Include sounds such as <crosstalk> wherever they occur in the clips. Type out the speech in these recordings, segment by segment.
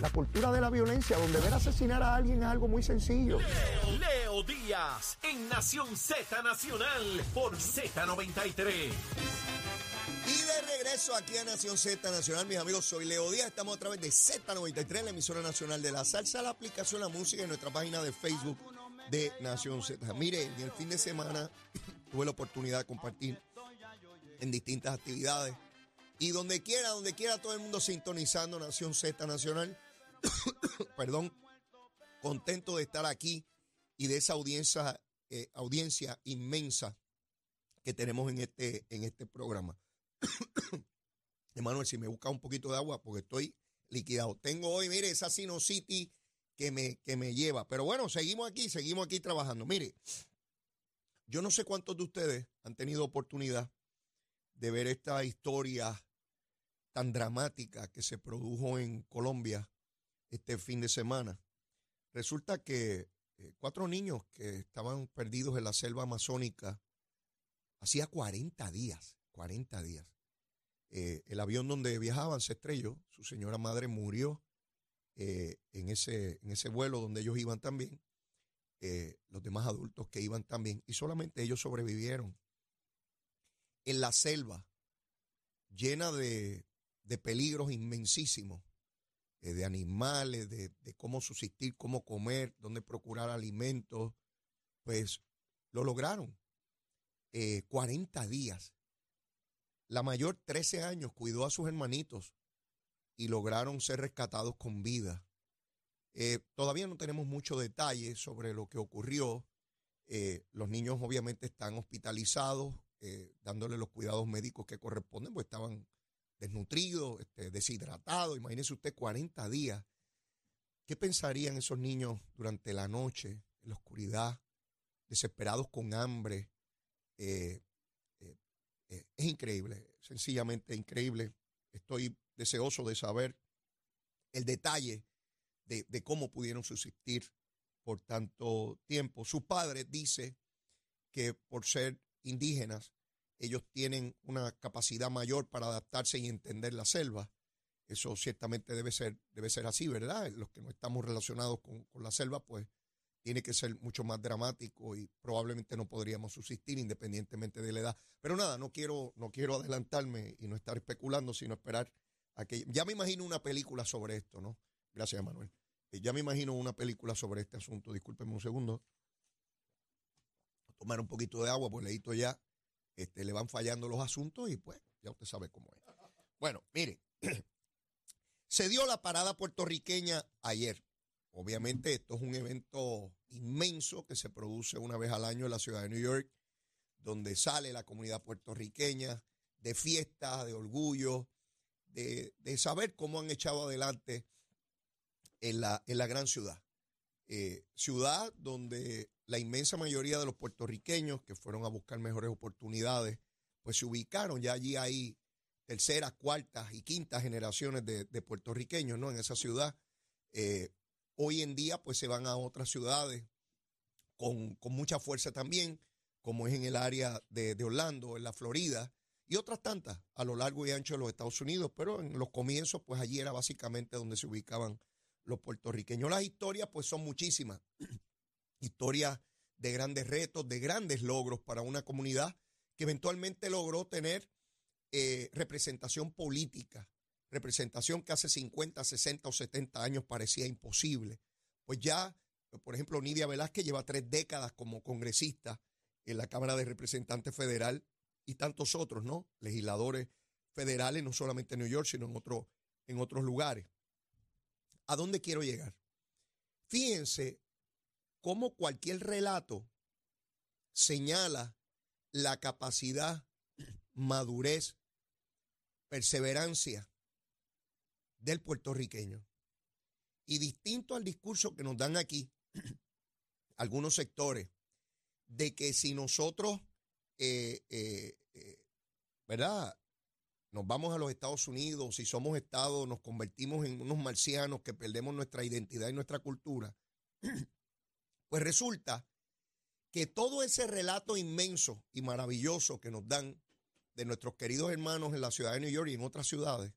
la cultura de la violencia, donde ver asesinar a alguien es algo muy sencillo. Leo, Leo Díaz en Nación Z Nacional por Z93. Y de regreso aquí a Nación Z Nacional, mis amigos, soy Leo Díaz. Estamos a través de Z93, la emisora nacional de la salsa, la aplicación La Música en nuestra página de Facebook de Nación Z. Mire, en el fin de semana <laughs> tuve la oportunidad de compartir en distintas actividades. Y donde quiera, donde quiera, todo el mundo sintonizando Nación Z Nacional. <coughs> Perdón, contento de estar aquí y de esa audiencia, eh, audiencia inmensa que tenemos en este, en este programa. <coughs> Emanuel, si me busca un poquito de agua porque estoy liquidado. Tengo hoy, mire, esa sinusitis que me, que me lleva. Pero bueno, seguimos aquí, seguimos aquí trabajando. Mire, yo no sé cuántos de ustedes han tenido oportunidad de ver esta historia tan dramática que se produjo en Colombia este fin de semana. Resulta que eh, cuatro niños que estaban perdidos en la selva amazónica hacía 40 días, 40 días. Eh, el avión donde viajaban se estrelló, su señora madre murió eh, en, ese, en ese vuelo donde ellos iban también, los demás adultos que iban también, y solamente ellos sobrevivieron. En la selva, llena de, de peligros inmensísimos, eh, de animales, de, cómo subsistir, cómo comer, dónde procurar alimentos, pues lo lograron. 40 eh, días. La mayor, 13 años, cuidó a sus hermanitos y lograron ser rescatados con vida. Eh, todavía no tenemos mucho detalle sobre lo que ocurrió. los niños obviamente están hospitalizados, dándole los cuidados médicos que corresponden, pues estaban desnutrido, este, deshidratado. Imagínese usted 40 días. ¿Qué pensarían esos niños durante la noche, en la oscuridad, desesperados con hambre? Eh, eh, eh, es increíble, sencillamente increíble. Estoy deseoso de saber el detalle de, de cómo pudieron subsistir por tanto tiempo. Su padre dice que por ser indígenas ellos tienen una capacidad mayor para adaptarse y entender la selva. Eso ciertamente debe ser, debe ser así, ¿verdad? Los que no estamos relacionados con, la selva, pues tiene que ser mucho más dramático y probablemente no podríamos subsistir independientemente de la edad. Pero nada, no quiero, no quiero adelantarme y no estar especulando, sino esperar a que... Ya me imagino una película sobre esto, ¿no? Gracias, Manuel. Eh, ya me imagino una película sobre este asunto. Discúlpenme un segundo. tomar un poquito de agua, pues leíto ya este, le van fallando los asuntos y pues ya usted sabe cómo es. Bueno, mire, <clears throat> se dio la parada puertorriqueña ayer. Obviamente esto es un evento inmenso que se produce una vez al año en la ciudad de New York, donde sale la comunidad puertorriqueña de fiesta, de orgullo, de, saber cómo han echado adelante en la, en la gran ciudad. Eh, ciudad donde la inmensa mayoría de los puertorriqueños que fueron a buscar mejores oportunidades, pues se ubicaron. Ya allí hay terceras, cuartas y quintas generaciones de, puertorriqueños, ¿no? En esa ciudad. Eh, hoy en día, pues se van a otras ciudades con, mucha fuerza también, como es en el área de, de, Orlando, en la Florida, y otras tantas a lo largo y ancho de los Estados Unidos, pero en los comienzos, pues allí era básicamente donde se ubicaban los puertorriqueños. Las historias, pues son muchísimas. Historias de grandes retos, de grandes logros para una comunidad que eventualmente logró tener eh, representación política, representación que hace 50, 60 o 70 años parecía imposible. Pues ya, por ejemplo, Nidia Velázquez lleva tres décadas como congresista en la Cámara de Representantes Federal y tantos otros, ¿no? Legisladores federales, no solamente en New York, sino en, otro, en otros lugares. ¿A dónde quiero llegar? Fíjense cómo cualquier relato señala la capacidad, madurez, perseverancia del puertorriqueño. Y distinto al discurso que nos dan aquí <clears throat> algunos sectores, de que si nosotros, eh, eh, eh, ¿verdad? Nos vamos a los Estados Unidos, si somos Estados, nos convertimos en unos marcianos que perdemos nuestra identidad y nuestra cultura. <clears throat> Pues resulta que todo ese relato inmenso y maravilloso que nos dan de nuestros queridos hermanos en la ciudad de New York y en otras ciudades,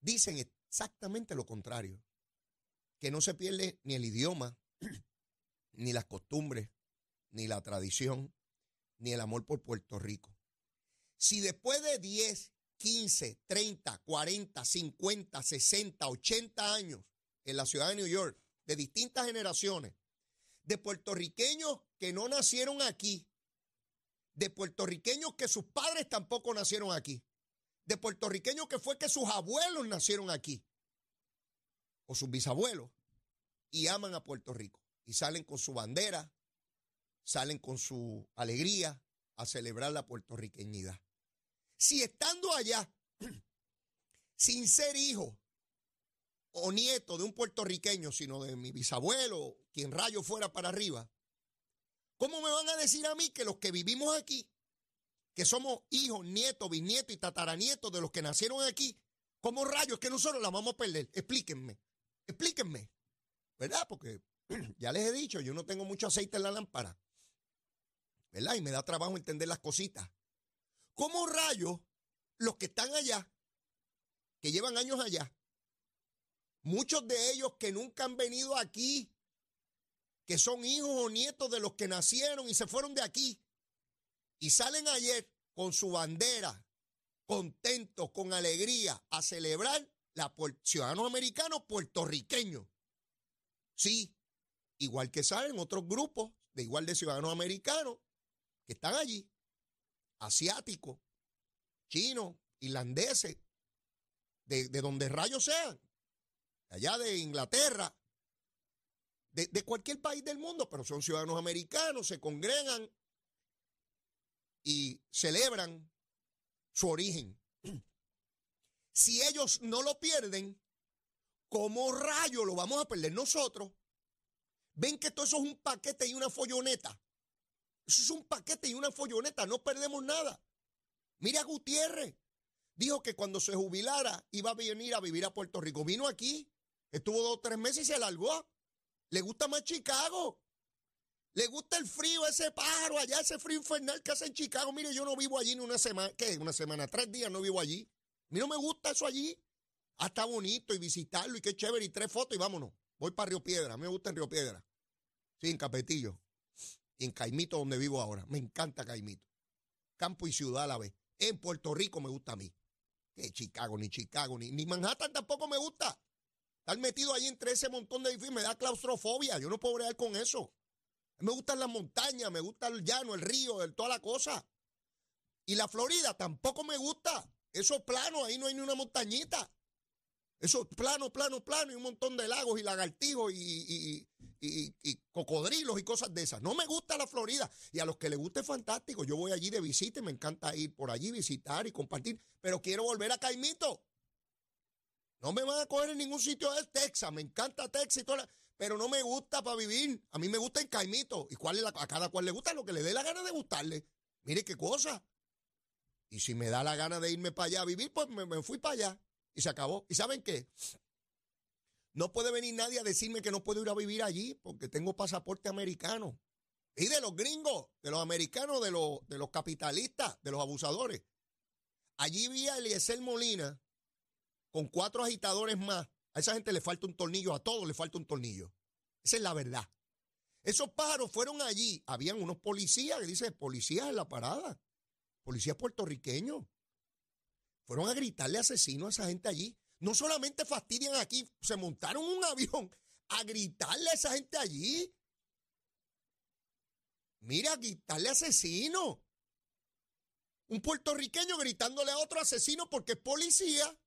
dicen exactamente lo contrario. que no se pierde ni el idioma, <clears throat> ni las costumbres, ni la tradición, ni el amor por Puerto Rico. Si después de 10, 15, 30, 40, 50, 60, 80 años en la ciudad de New York, de distintas generaciones, de puertorriqueños que no nacieron aquí, de puertorriqueños que sus padres tampoco nacieron aquí, de puertorriqueños que fue que sus abuelos nacieron aquí, o sus bisabuelos, y aman a Puerto Rico, y salen con su bandera, salen con su alegría a celebrar la puertorriqueñidad. Si estando allá, <clears throat> sin ser hijo o nieto de un puertorriqueño, sino de mi bisabuelo, quien rayo fuera para arriba, ¿cómo me van a decir a mí que los que vivimos aquí, que somos hijos, nietos, bisnietos y tataranietos de los que nacieron aquí, ¿cómo rayos que nosotros la vamos a perder? Explíquenme, explíquenme, ¿verdad? Porque <clears throat> ya les he dicho, yo no tengo mucho aceite en la lámpara. ¿verdad? Y me da trabajo entender las cositas. ¿Cómo rayos los que están allá, que llevan años allá, muchos de ellos que nunca han venido aquí, que son hijos o nietos de los que nacieron y se fueron de aquí, y salen ayer con su bandera, contentos, con alegría, a celebrar la ciudadanos americanos puertorriqueños. Sí, igual que salen otros grupos de igual de ciudadanos americanos que están allí, asiáticos, chinos, irlandeses, de, donde rayos sean, allá de Inglaterra, de, cualquier país del mundo, pero son ciudadanos americanos, se congregan y celebran su origen. <clears throat> Si ellos no lo pierden, ¿cómo rayos lo vamos a perder nosotros? Ven que todo eso es un paquete y una folloneta. Eso es un paquete y una folloneta, no perdemos nada. Mira Gutiérrez, dijo que cuando se jubilara iba a venir a vivir a Puerto Rico. Vino aquí, estuvo dos o tres meses y se largó. Le gusta más Chicago. Le gusta el frío, ese pájaro allá, ese frío infernal que hace en Chicago. Mire, yo no vivo allí ni una semana, ¿qué? Una semana, tres días no vivo allí. A mí no me gusta eso allí. Ah, está bonito y visitarlo y qué chévere y tres fotos y vámonos. Voy para Río Piedra, a mí me gusta en Río Piedra. Sí, en Capetillo en Caimito, donde vivo ahora. Me encanta Caimito. Campo y ciudad a la vez. En Puerto Rico me gusta a mí. Que Chicago, ni Chicago, ni, ni Manhattan tampoco me gusta. Estar metido ahí entre ese montón de edificios me da claustrofobia. Yo no puedo bregar con eso. Me gustan las montañas, me gusta el llano, el río, toda la cosa. Y la Florida tampoco me gusta. Eso plano, ahí no hay ni una montañita. Eso plano, plano, plano y un montón de lagos y lagartijos y, y, cocodrilos y cosas de esas. No me gusta la Florida y a los que les guste fantástico. Yo voy allí de visita y me encanta ir por allí, visitar y compartir, pero quiero volver a Caimito. No me van a coger en ningún sitio de Texas. Me encanta Texas y todo, pero no me gusta para vivir. A mí me gusta en Caimito. ¿Y cuál a cada cual le gusta lo que le dé la gana de gustarle? Mire qué cosa. Y si me da la gana de irme para allá a vivir, pues me, me fui para allá y se acabó. ¿Y saben qué? No puede venir nadie a decirme que no puedo ir a vivir allí porque tengo pasaporte americano. Y de los gringos, de los americanos, de los, de los capitalistas, de los abusadores. Allí vi a Eliezer Molina con cuatro agitadores más. A esa gente le falta un tornillo, a todos le falta un tornillo. Esa es la verdad. Esos pájaros fueron allí. Habían unos policías, que dice policías en la parada. Policías puertorriqueños. Fueron a gritarle asesino a esa gente allí. No solamente fastidian aquí, se montaron un <laughs> avión a gritarle a esa gente allí. Mira, gritarle asesino. Un puertorriqueño gritándole a otro asesino porque es policía.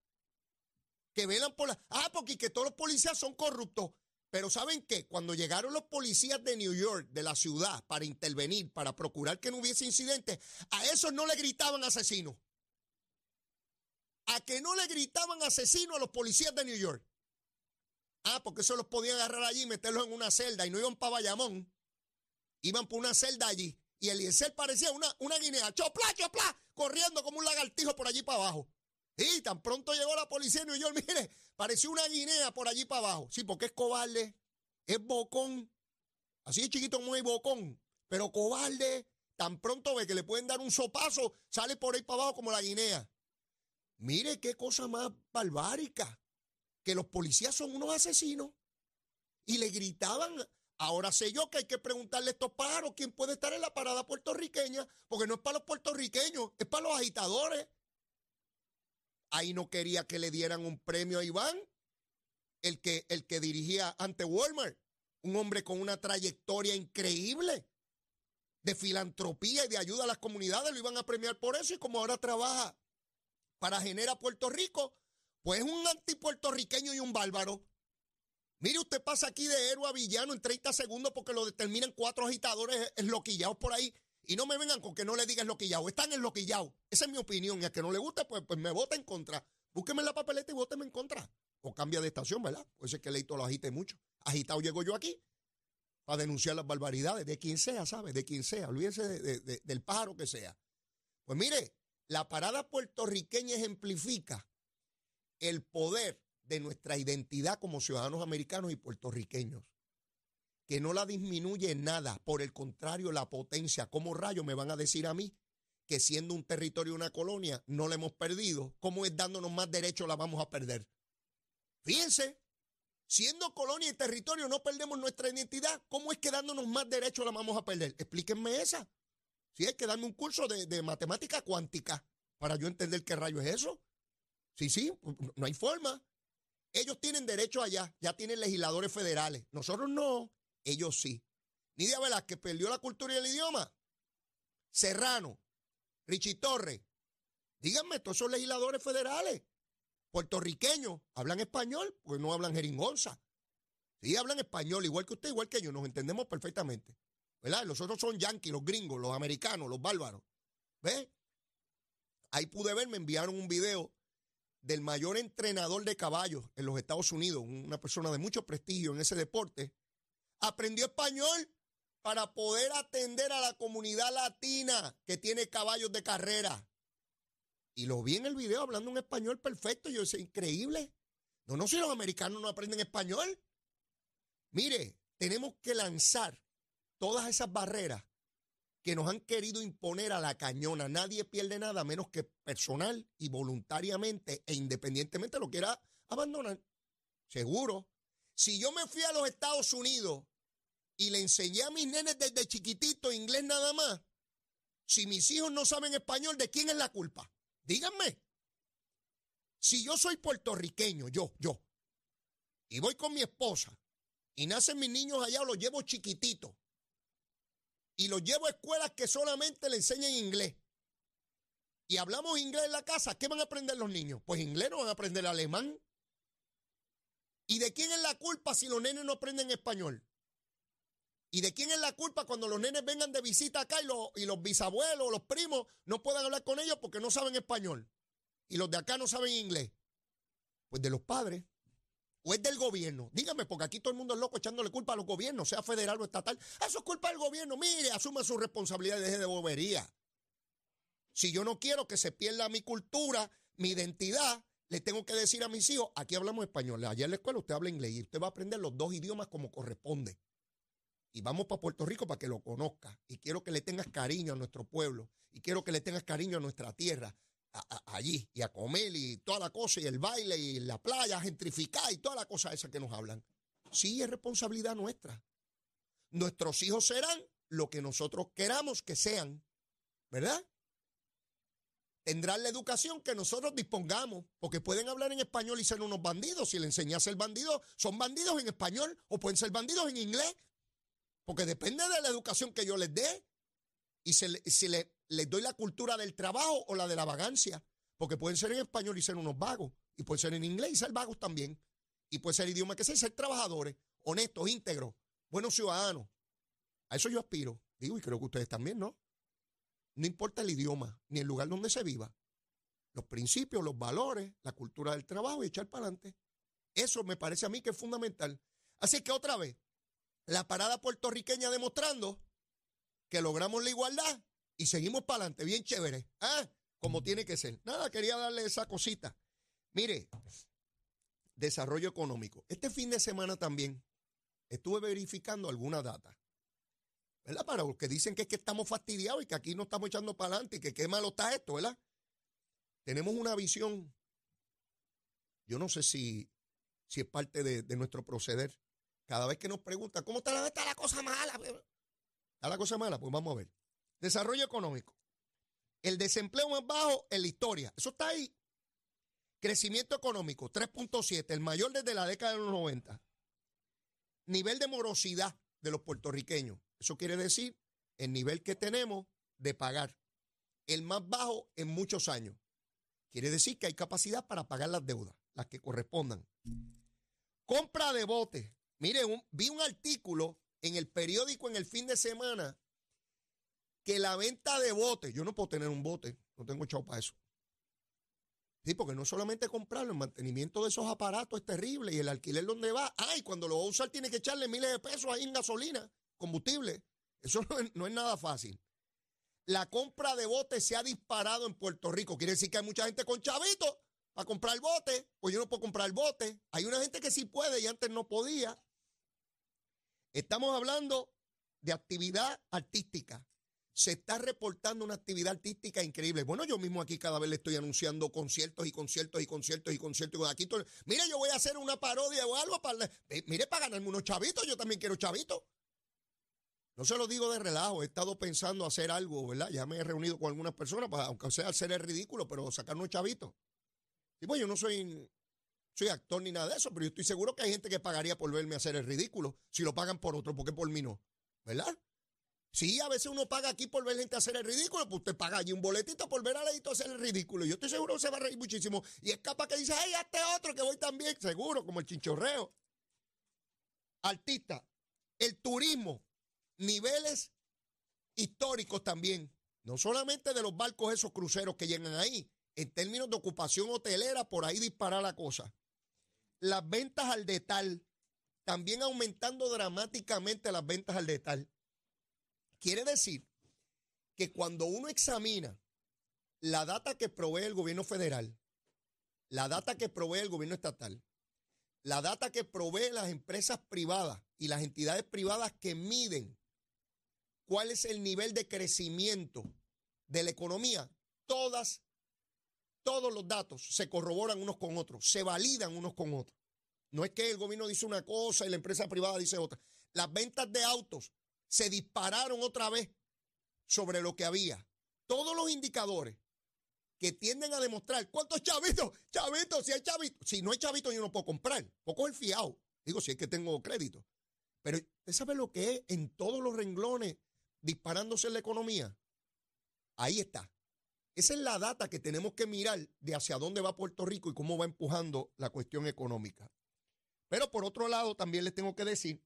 Que velan por la. Ah, porque que todos los policías son corruptos. Pero ¿saben qué? Cuando llegaron los policías de New York, de la ciudad, para intervenir, para procurar que no hubiese incidentes, a esos no le gritaban asesinos a que no le gritaban asesino a los policías de New York. Ah, porque eso los podían agarrar allí y meterlos en una celda y no iban para Bayamón. Iban por una celda allí. Y el Eliezer parecía una, una guinea, chopla, chopla, corriendo como un lagartijo por allí para abajo. Y tan pronto llegó la policía de New York, <laughs> mire, parecía una guinea por allí para abajo. Sí, porque es cobarde, es bocón. Así es chiquito muy bocón, pero cobarde. Tan pronto ve que le pueden dar un sopazo, sale por ahí para abajo como la guinea. Mire qué cosa más barbárica, que los policías son unos asesinos. y le gritaban. Ahora sé yo que hay que preguntarle a estos pájaros quién puede estar en la parada puertorriqueña, porque no es para los puertorriqueños, es para los agitadores. Ahí no quería que le dieran un premio a Iván, el que, el que dirigía ante Walmart, un hombre con una trayectoria increíble de filantropía y de ayuda a las comunidades, lo iban a premiar por eso y como ahora trabaja para Genera Puerto Rico, pues es un antipuertorriqueño y un bárbaro. Mire, usted pasa aquí de héroe a villano en 30 segundos porque lo determinan cuatro agitadores esloquillados por ahí. Y no me vengan con que no le digan esloquillados. Están esloquillados. Esa es mi opinión. Y a que no le guste, pues, pues me vota en contra. Búsqueme la papeleta y vóteme en contra. O cambia de estación, ¿verdad? Puede ser que Leito lo agite mucho. Agitado llego yo aquí para denunciar las barbaridades de quien sea, ¿sabe? De quien sea. Olvídese del pájaro que sea. Pues mire, la parada puertorriqueña ejemplifica el poder de nuestra identidad como ciudadanos americanos y puertorriqueños, que no la disminuye nada, por el contrario, la potencia. ¿Cómo rayos me van a decir a mí que siendo un territorio, una colonia, no la hemos perdido? ¿Cómo es dándonos más derechos la vamos a perder? Fíjense, siendo colonia y territorio no perdemos nuestra identidad, ¿cómo es que dándonos más derechos la vamos a perder? Explíquenme esa. Si hay que darme un curso de, de matemática cuántica para yo entender qué rayo es eso. Sí, sí, no hay forma. Ellos tienen derecho allá, ya tienen legisladores federales. Nosotros no, ellos sí. Nidia que perdió la cultura y el idioma. Serrano, Richie Torres. Díganme, todos son legisladores federales. Puertorriqueños, ¿hablan español? Pues no hablan jeringonza. Sí, hablan español, igual que usted, igual que yo, nos entendemos perfectamente. ¿Verdad? Los otros son yanquis, los gringos, los americanos, los bárbaros. ¿Ves? Ahí pude ver, me enviaron un video del mayor entrenador de caballos en los Estados Unidos, una persona de mucho prestigio en ese deporte, aprendió español para poder atender a la comunidad latina que tiene caballos de carrera. Y lo vi en el video hablando un español perfecto. Yo decía, increíble. No, no, si los americanos no aprenden español. Mire, tenemos que lanzar todas esas barreras que nos han querido imponer a la cañona. Nadie pierde nada menos que personal y voluntariamente e independientemente lo quiera abandonar. Seguro. Si yo me fui a los Estados Unidos y le enseñé a mis nenes desde chiquitito inglés nada más, si mis hijos no saben español, ¿de quién es la culpa? Díganme. Si yo soy puertorriqueño, yo, yo, y voy con mi esposa, y nacen mis niños allá, los llevo chiquititos, y los llevo a escuelas que solamente le enseñan inglés. Y hablamos inglés en la casa, ¿qué van a aprender los niños? Pues inglés no van a aprender alemán. ¿Y de quién es la culpa si los nenes no aprenden español? ¿Y de quién es la culpa cuando los nenes vengan de visita acá y los, y los bisabuelos, los primos, no puedan hablar con ellos porque no saben español? Y los de acá no saben inglés. Pues de los padres o es del gobierno? Dígame, porque aquí todo el mundo es loco echándole culpa a los gobiernos, sea federal o estatal. Eso es culpa del gobierno. Mire, asuma su responsabilidad y deje de bobería. Si yo no quiero que se pierda mi cultura, mi identidad, le tengo que decir a mis hijos, aquí hablamos español. Allá en la escuela usted habla inglés y usted va a aprender los dos idiomas como corresponde. Y vamos para Puerto Rico para que lo conozca. Y quiero que le tengas cariño a nuestro pueblo. Y quiero que le tengas cariño a nuestra tierra allí y a comer y toda la cosa y el baile y la playa gentrificada y toda la cosa esa que nos hablan. Sí, es responsabilidad nuestra. Nuestros hijos serán lo que nosotros queramos que sean, ¿verdad? Tendrán la educación que nosotros dispongamos, porque pueden hablar en español y ser unos bandidos. Si le enseñas a ser bandido, son bandidos en español o pueden ser bandidos en inglés, porque depende de la educación que yo les dé. Y si, le, les doy la cultura del trabajo o la de la vagancia, porque pueden ser en español y ser unos vagos, y pueden ser en inglés y ser vagos también, y puede ser idioma que sea, ser trabajadores, honestos, íntegros, buenos ciudadanos. A eso yo aspiro. Digo, y creo que ustedes también, ¿no? No importa el idioma, ni el lugar donde se viva. Los principios, los valores, la cultura del trabajo y echar para adelante. Eso me parece a mí que es fundamental. Así que otra vez, la parada puertorriqueña demostrando que logramos la igualdad y seguimos para adelante, bien chévere. ¿Ah? Como tiene que ser. Nada, quería darle esa cosita. Mire, desarrollo económico. Este fin de semana también estuve verificando alguna data. ¿Verdad? Para los que dicen que es que estamos fastidiados y que aquí no estamos echando para adelante y que qué malo está esto, ¿verdad? Tenemos una visión, yo no sé si, si es parte de, de nuestro proceder, cada vez que nos preguntan, ¿cómo está la, está la cosa mala? ¿Está la cosa mala? Pues vamos a ver. Desarrollo económico. El desempleo más bajo en la historia. Eso está ahí. Crecimiento económico, 3.7, el mayor desde la década de los 90. Nivel de morosidad de los puertorriqueños. Eso quiere decir el nivel que tenemos de pagar. El más bajo en muchos años. Quiere decir que hay capacidad para pagar las deudas, las que correspondan. Compra de botes. Mire, vi un artículo en el periódico en el fin de semana que la venta de botes, yo no puedo tener un bote, no tengo chavo para eso. Sí, porque no solamente comprarlo, el mantenimiento de esos aparatos es terrible y el alquiler donde va. Ay, cuando lo va a usar tiene que echarle miles de pesos ahí en gasolina, combustible. Eso no es, nada fácil. La compra de botes se ha disparado en Puerto Rico. Quiere decir que hay mucha gente con chavitos para comprar botes. Pues yo no puedo comprar botes. Hay una gente que sí puede y antes no podía. Estamos hablando de actividad artística se está reportando una actividad artística increíble. Bueno, yo mismo aquí cada vez le estoy anunciando conciertos y conciertos y conciertos y conciertos. Aquí mire, yo voy a hacer una parodia o algo para, eh, mire, para ganarme unos chavitos, yo también quiero chavitos. No se lo digo de relajo, he estado pensando hacer algo, ¿verdad? Ya me he reunido con algunas personas, para, aunque sea hacer el ridículo, pero sacar unos chavitos. Y pues yo no soy, soy actor ni nada de eso, pero yo estoy seguro que hay gente que pagaría por verme hacer el ridículo. Si lo pagan por otro, ¿por qué por mí no? ¿Verdad? Sí, a veces uno paga aquí por ver gente hacer el ridículo, pues usted paga allí un boletito por ver a Leito hacer el ridículo. Yo estoy seguro que se va a reír muchísimo. Y es capaz que dice, hey, este otro que voy también, seguro, como el chinchorreo. Artista, el turismo, niveles históricos también. No solamente de los barcos esos cruceros que llegan ahí, en términos de ocupación hotelera, por ahí dispara la cosa. Las ventas al detal, también aumentando dramáticamente las ventas al detal. Quiere decir que cuando uno examina la data que provee el gobierno federal, la data que provee el gobierno estatal, la data que provee las empresas privadas y las entidades privadas que miden cuál es el nivel de crecimiento de la economía, todas, todos los datos se corroboran unos con otros, se validan unos con otros. No es que el gobierno dice una cosa y la empresa privada dice otra. Las ventas de autos se dispararon otra vez sobre lo que había. Todos los indicadores que tienden a demostrar cuántos chavitos, chavitos, si hay chavitos, si no hay chavitos yo no puedo comprar, poco el fiado, digo si es que tengo crédito. Pero usted sabe lo que es en todos los renglones disparándose en la economía. Ahí está. Esa es la data que tenemos que mirar de hacia dónde va Puerto Rico y cómo va empujando la cuestión económica. Pero por otro lado, también les tengo que decir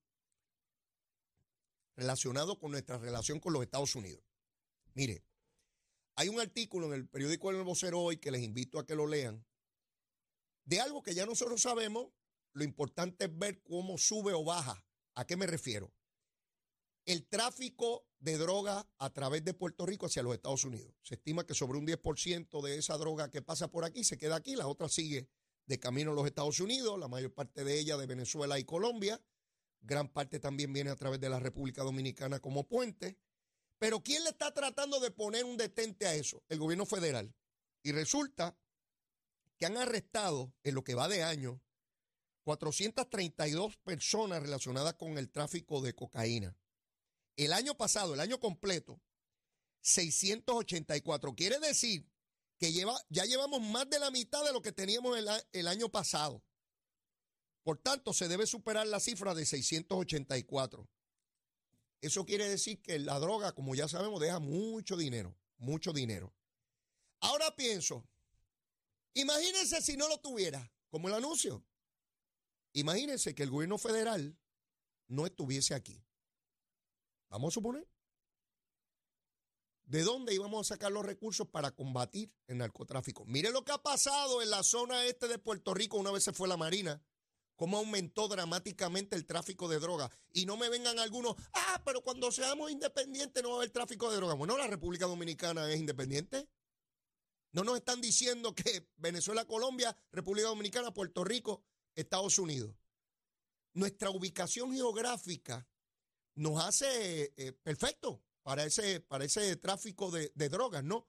relacionado con nuestra relación con los Estados Unidos. Mire, hay un artículo en el periódico El Vocero hoy que les invito a que lo lean, de algo que ya nosotros sabemos, lo importante es ver cómo sube o baja. ¿A qué me refiero? El tráfico de droga a través de Puerto Rico hacia los Estados Unidos. Se estima que sobre un 10% de esa droga que pasa por aquí se queda aquí, la otra sigue de camino a los Estados Unidos, la mayor parte de ella de Venezuela y Colombia gran parte también viene a través de la República Dominicana como puente. Pero ¿quién le está tratando de poner un detente a eso? El gobierno federal. Y resulta que han arrestado en lo que va de año 432 personas relacionadas con el tráfico de cocaína. El año pasado, el año completo, 684. Quiere decir que lleva, ya llevamos más de la mitad de lo que teníamos el, el año pasado. Por tanto, se debe superar la cifra de 684. Eso quiere decir que la droga, como ya sabemos, deja mucho dinero, mucho dinero. Ahora pienso, imagínense si no lo tuviera, como el anuncio. Imagínense que el gobierno federal no estuviese aquí. Vamos a suponer. ¿De dónde íbamos a sacar los recursos para combatir el narcotráfico? Mire lo que ha pasado en la zona este de Puerto Rico una vez se fue la Marina cómo aumentó dramáticamente el tráfico de drogas. Y no me vengan algunos, ah, pero cuando seamos independientes no va a haber tráfico de drogas. Bueno, la República Dominicana es independiente. No nos están diciendo que Venezuela, Colombia, República Dominicana, Puerto Rico, Estados Unidos. Nuestra ubicación geográfica nos hace eh, perfecto para ese, para ese tráfico de, drogas, ¿no?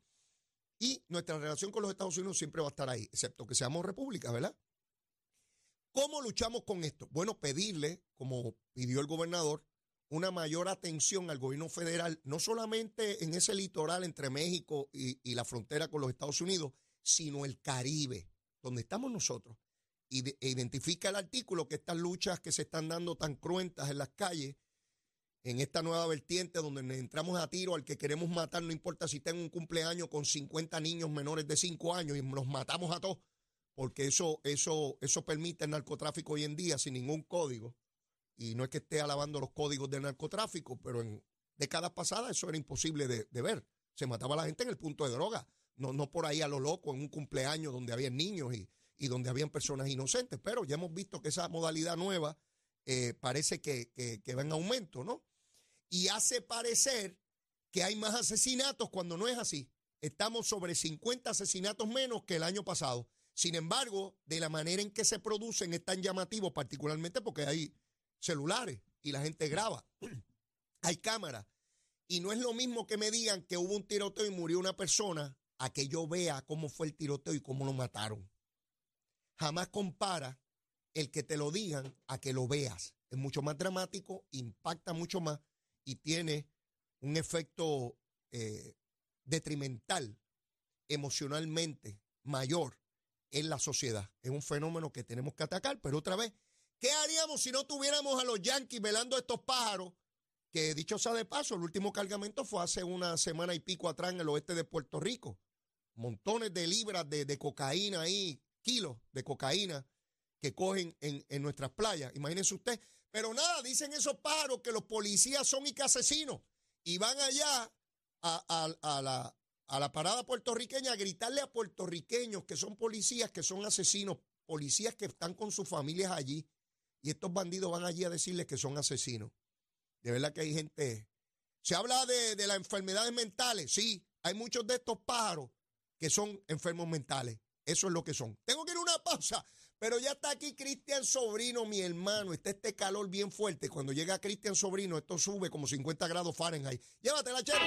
Y nuestra relación con los Estados Unidos siempre va a estar ahí, excepto que seamos república, ¿verdad? ¿Cómo luchamos con esto? Bueno, pedirle, como pidió el gobernador, una mayor atención al gobierno federal, no solamente en ese litoral entre México y, la frontera con los Estados Unidos, sino el Caribe, donde estamos nosotros. Y e identifica el artículo que estas luchas que se están dando tan cruentas en las calles, en esta nueva vertiente donde entramos a tiro al que queremos matar, no importa si tengo un cumpleaños con 50 niños menores de 5 años y los matamos a todos, porque eso, eso, eso permite el narcotráfico hoy en día sin ningún código. Y no es que esté alabando los códigos del narcotráfico, pero en décadas pasadas eso era imposible de, ver. Se mataba a la gente en el punto de droga, no, no por ahí a lo loco, en un cumpleaños donde había niños y, y donde habían personas inocentes. Pero ya hemos visto que esa modalidad nueva eh, parece que, que va en aumento, ¿no? Y hace parecer que hay más asesinatos cuando no es así. Estamos sobre 50 asesinatos menos que el año pasado. Sin embargo, de la manera en que se producen es tan llamativo, particularmente porque hay celulares y la gente graba. <clears throat> hay cámaras. Y no es lo mismo que me digan que hubo un tiroteo y murió una persona a que yo vea cómo fue el tiroteo y cómo lo mataron. Jamás compara el que te lo digan a que lo veas. Es mucho más dramático, impacta mucho más y tiene un efecto eh, detrimental emocionalmente mayor en la sociedad. Es un fenómeno que tenemos que atacar, pero otra vez, ¿qué haríamos si no tuviéramos a los yanquis velando a estos pájaros? Que dicho sea de paso, el último cargamento fue hace una semana y pico atrás en el oeste de Puerto Rico. Montones de libras de, de cocaína ahí, kilos de cocaína que cogen en, en nuestras playas. Imagínense usted. Pero nada, dicen esos pájaros que los policías son y que asesinos. Y van allá a, a- a la, a la parada puertorriqueña a gritarle a puertorriqueños que son policías, que son asesinos, policías que están con sus familias allí. Y estos bandidos van allí a decirles que son asesinos. De verdad que hay gente. Se habla de, de las enfermedades mentales. Sí, hay muchos de estos pájaros que son enfermos mentales. Eso es lo que son. Tengo que ir a una pausa. Pero ya está aquí Cristian Sobrino, mi hermano. Está este calor bien fuerte. Cuando llega Cristian Sobrino, esto sube como 50 grados Fahrenheit. Llévatela, chero.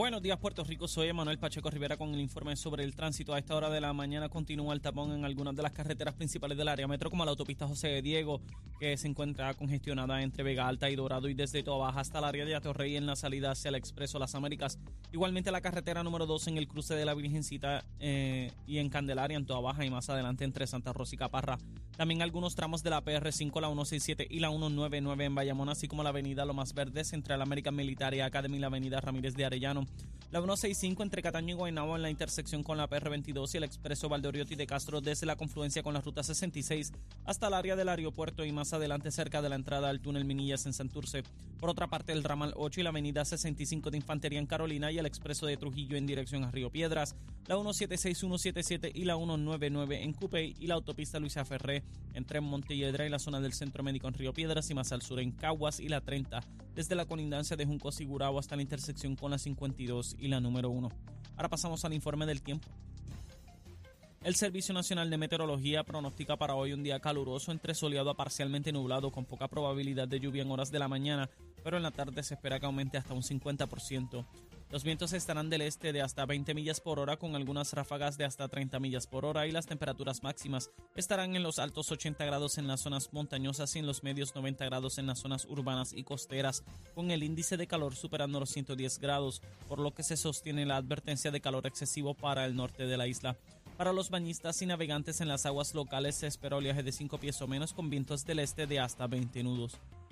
Buenos días, Puerto Rico. Soy Emanuel Pacheco Rivera con el informe sobre el tránsito. A esta hora de la mañana continúa el tapón en algunas de las carreteras principales del área metro, como la autopista José de Diego, que se encuentra congestionada entre Vega Alta y Dorado y desde Toa Baja hasta el área de Atorrey en la salida hacia el Expreso Las Américas. Igualmente la carretera número 2 en el cruce de la Virgencita eh, y en Candelaria en Toa Baja y más adelante entre Santa Rosa y Caparra. También algunos tramos de la PR5, la 167 y la 199 en Bayamón, así como la avenida Lomas Verdes entre la American Military Academy y la avenida Ramírez de Arellano. La 165 entre Cataño y Guaynabo en la intersección con la PR22 y el expreso Valdoriotti de Castro desde la confluencia con la ruta 66 hasta el área del aeropuerto y más adelante cerca de la entrada al túnel Minillas en Santurce. Por otra parte, el ramal 8 y la avenida 65 de Infantería en Carolina y el expreso de Trujillo en dirección a Río Piedras, la 176, 177 y la 199 en Cupey y la autopista Luisa Ferré entre Montelledra y la zona del Centro Médico en Río Piedras y más al sur en Caguas y la 30 desde la colindancia de Junco Sigurao hasta la intersección con la 52 y la número 1. Ahora pasamos al informe del tiempo. El Servicio Nacional de Meteorología pronostica para hoy un día caluroso entre soleado a parcialmente nublado con poca probabilidad de lluvia en horas de la mañana, pero en la tarde se espera que aumente hasta un 50%. Los vientos estarán del este de hasta 20 millas por hora con algunas ráfagas de hasta 30 millas por hora y las temperaturas máximas estarán en los altos 80 grados en las zonas montañosas y en los medios 90 grados en las zonas urbanas y costeras, con el índice de calor superando los 110 grados, por lo que se sostiene la advertencia de calor excesivo para el norte de la isla. Para los bañistas y navegantes en las aguas locales se espera oleaje de 5 pies o menos con vientos del este de hasta 20 nudos.